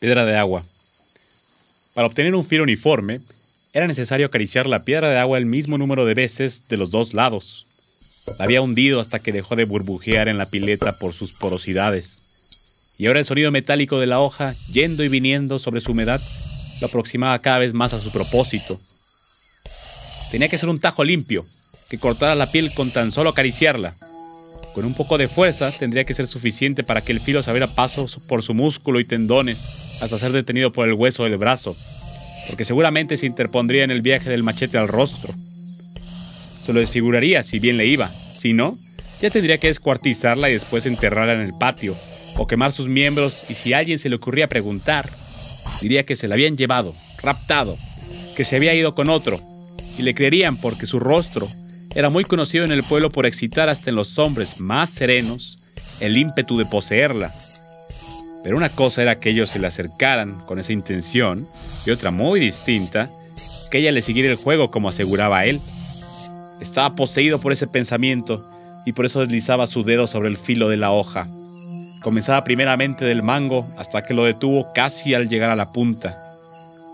Piedra de agua. Para obtener un filo uniforme, era necesario acariciar la piedra de agua el mismo número de veces de los dos lados. La había hundido hasta que dejó de burbujear en la pileta por sus porosidades. Y ahora el sonido metálico de la hoja, yendo y viniendo sobre su humedad, lo aproximaba cada vez más a su propósito. Tenía que ser un tajo limpio, que cortara la piel con tan solo acariciarla. Con un poco de fuerza tendría que ser suficiente para que el filo se abriera paso por su músculo y tendones hasta ser detenido por el hueso del brazo, porque seguramente se interpondría en el viaje del machete al rostro. Se lo desfiguraría si bien le iba, si no, ya tendría que descuartizarla y después enterrarla en el patio, o quemar sus miembros y si alguien se le ocurría preguntar, diría que se la habían llevado, raptado, que se había ido con otro, y le creerían porque su rostro era muy conocido en el pueblo por excitar hasta en los hombres más serenos el ímpetu de poseerla. Pero una cosa era que ellos se le acercaran con esa intención y otra muy distinta, que ella le siguiera el juego como aseguraba él. Estaba poseído por ese pensamiento y por eso deslizaba su dedo sobre el filo de la hoja. Comenzaba primeramente del mango hasta que lo detuvo casi al llegar a la punta.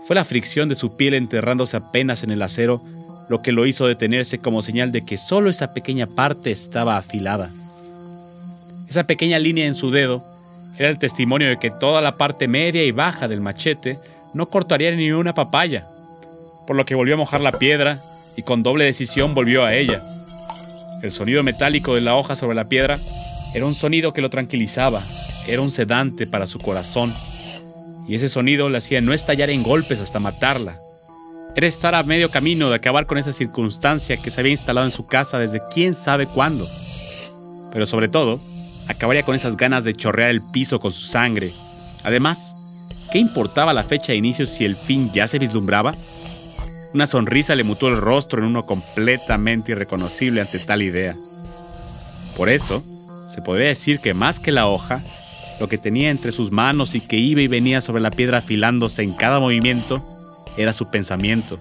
Fue la fricción de su piel enterrándose apenas en el acero lo que lo hizo detenerse como señal de que solo esa pequeña parte estaba afilada. Esa pequeña línea en su dedo era el testimonio de que toda la parte media y baja del machete no cortaría ni una papaya, por lo que volvió a mojar la piedra y con doble decisión volvió a ella. El sonido metálico de la hoja sobre la piedra era un sonido que lo tranquilizaba, era un sedante para su corazón, y ese sonido le hacía no estallar en golpes hasta matarla, era estar a medio camino de acabar con esa circunstancia que se había instalado en su casa desde quién sabe cuándo. Pero sobre todo, acabaría con esas ganas de chorrear el piso con su sangre. Además, ¿qué importaba la fecha de inicio si el fin ya se vislumbraba? Una sonrisa le mutó el rostro en uno completamente irreconocible ante tal idea. Por eso, se podría decir que más que la hoja, lo que tenía entre sus manos y que iba y venía sobre la piedra afilándose en cada movimiento, era su pensamiento.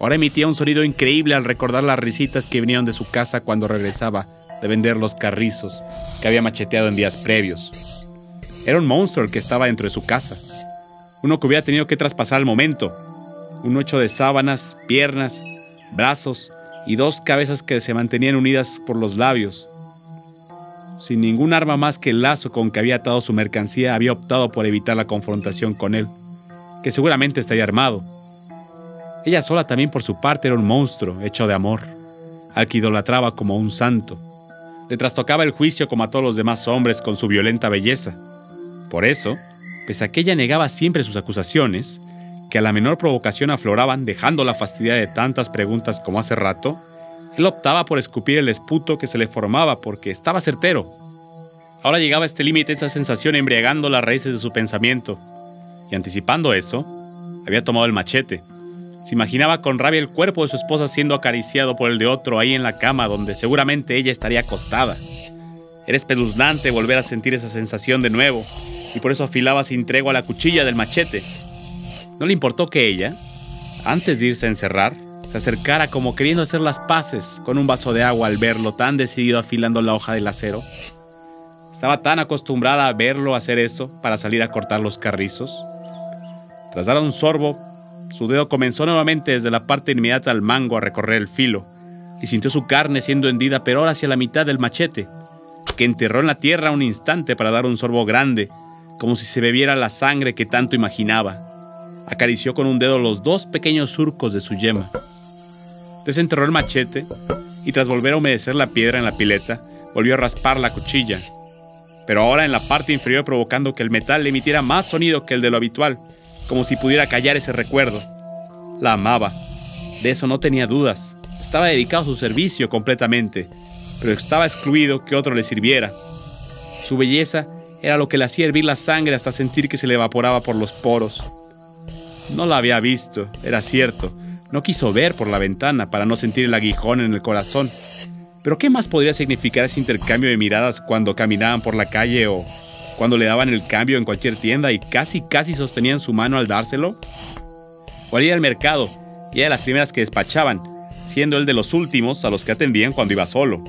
Ahora emitía un sonido increíble al recordar las risitas que vinieron de su casa cuando regresaba de vender los carrizos que había macheteado en días previos. Era un monstruo el que estaba dentro de su casa. Uno que hubiera tenido que traspasar al momento. Un ocho de sábanas, piernas, brazos y dos cabezas que se mantenían unidas por los labios. Sin ningún arma más que el lazo con que había atado su mercancía, había optado por evitar la confrontación con él que seguramente estaría armado. Ella sola también por su parte era un monstruo hecho de amor, al que idolatraba como un santo. Le trastocaba el juicio como a todos los demás hombres con su violenta belleza. Por eso, pese a que ella negaba siempre sus acusaciones, que a la menor provocación afloraban dejando la fastidia de tantas preguntas como hace rato, él optaba por escupir el esputo que se le formaba porque estaba certero. Ahora llegaba a este límite esa sensación embriagando las raíces de su pensamiento, y anticipando eso, había tomado el machete. Se imaginaba con rabia el cuerpo de su esposa siendo acariciado por el de otro ahí en la cama donde seguramente ella estaría acostada. Era espeluznante volver a sentir esa sensación de nuevo, y por eso afilaba sin tregua la cuchilla del machete. No le importó que ella, antes de irse a encerrar, se acercara como queriendo hacer las paces con un vaso de agua al verlo tan decidido afilando la hoja del acero. Estaba tan acostumbrada a verlo hacer eso para salir a cortar los carrizos tras dar un sorbo, su dedo comenzó nuevamente desde la parte inmediata al mango a recorrer el filo, y sintió su carne siendo hendida pero ahora hacia la mitad del machete, que enterró en la tierra un instante para dar un sorbo grande, como si se bebiera la sangre que tanto imaginaba. Acarició con un dedo los dos pequeños surcos de su yema. Desenterró el machete y tras volver a humedecer la piedra en la pileta, volvió a raspar la cuchilla, pero ahora en la parte inferior provocando que el metal emitiera más sonido que el de lo habitual como si pudiera callar ese recuerdo. La amaba, de eso no tenía dudas. Estaba dedicado a su servicio completamente, pero estaba excluido que otro le sirviera. Su belleza era lo que le hacía hervir la sangre hasta sentir que se le evaporaba por los poros. No la había visto, era cierto. No quiso ver por la ventana para no sentir el aguijón en el corazón. Pero ¿qué más podría significar ese intercambio de miradas cuando caminaban por la calle o cuando le daban el cambio en cualquier tienda y casi casi sostenían su mano al dárselo? O al al mercado, y era de las primeras que despachaban, siendo él de los últimos a los que atendían cuando iba solo.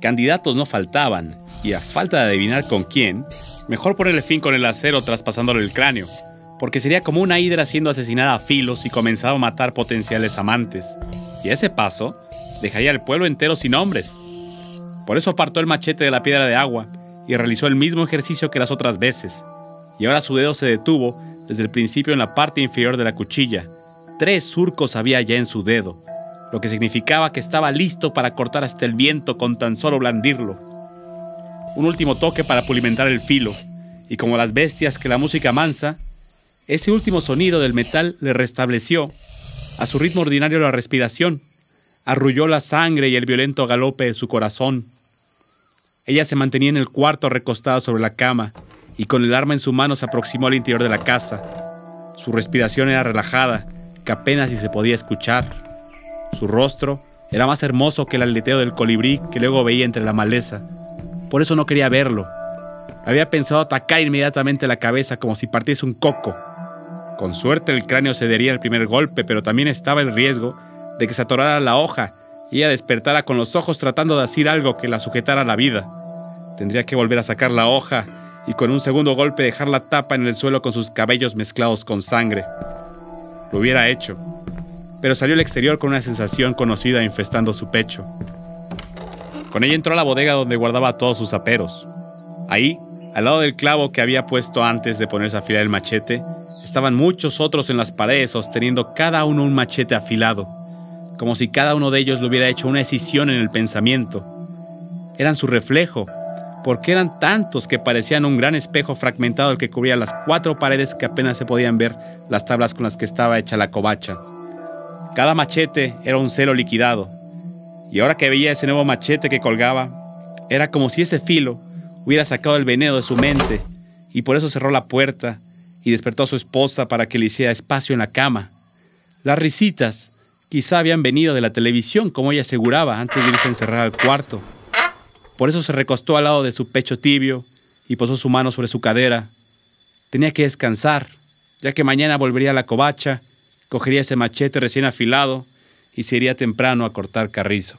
Candidatos no faltaban, y a falta de adivinar con quién, Mejor ponerle fin con el acero traspasándole el cráneo, porque sería como una hidra siendo asesinada a filos y comenzaba a matar potenciales amantes. Y ese paso, dejaría el pueblo entero sin hombres. Por eso apartó el machete de la piedra de agua y realizó el mismo ejercicio que las otras veces. Y ahora su dedo se detuvo desde el principio en la parte inferior de la cuchilla. Tres surcos había ya en su dedo, lo que significaba que estaba listo para cortar hasta el viento con tan solo blandirlo un último toque para pulimentar el filo, y como las bestias que la música mansa, ese último sonido del metal le restableció a su ritmo ordinario la respiración, arrulló la sangre y el violento galope de su corazón. Ella se mantenía en el cuarto recostada sobre la cama y con el arma en su mano se aproximó al interior de la casa. Su respiración era relajada, que apenas si se podía escuchar. Su rostro era más hermoso que el aleteo del colibrí que luego veía entre la maleza. Por eso no quería verlo. Había pensado atacar inmediatamente la cabeza como si partiese un coco. Con suerte el cráneo cedería el primer golpe, pero también estaba el riesgo de que se atorara la hoja y ella despertara con los ojos tratando de decir algo que la sujetara a la vida. Tendría que volver a sacar la hoja y con un segundo golpe dejar la tapa en el suelo con sus cabellos mezclados con sangre. Lo hubiera hecho, pero salió al exterior con una sensación conocida infestando su pecho. Con ella entró a la bodega donde guardaba todos sus aperos. Ahí, al lado del clavo que había puesto antes de ponerse a afilar el machete, estaban muchos otros en las paredes sosteniendo cada uno un machete afilado, como si cada uno de ellos le hubiera hecho una escisión en el pensamiento. Eran su reflejo, porque eran tantos que parecían un gran espejo fragmentado el que cubría las cuatro paredes que apenas se podían ver las tablas con las que estaba hecha la covacha. Cada machete era un celo liquidado, y ahora que veía ese nuevo machete que colgaba, era como si ese filo hubiera sacado el veneno de su mente, y por eso cerró la puerta y despertó a su esposa para que le hiciera espacio en la cama. Las risitas quizá habían venido de la televisión, como ella aseguraba antes de irse a encerrar al cuarto. Por eso se recostó al lado de su pecho tibio y posó su mano sobre su cadera. Tenía que descansar, ya que mañana volvería a la covacha, cogería ese machete recién afilado y se iría temprano a cortar carrizo.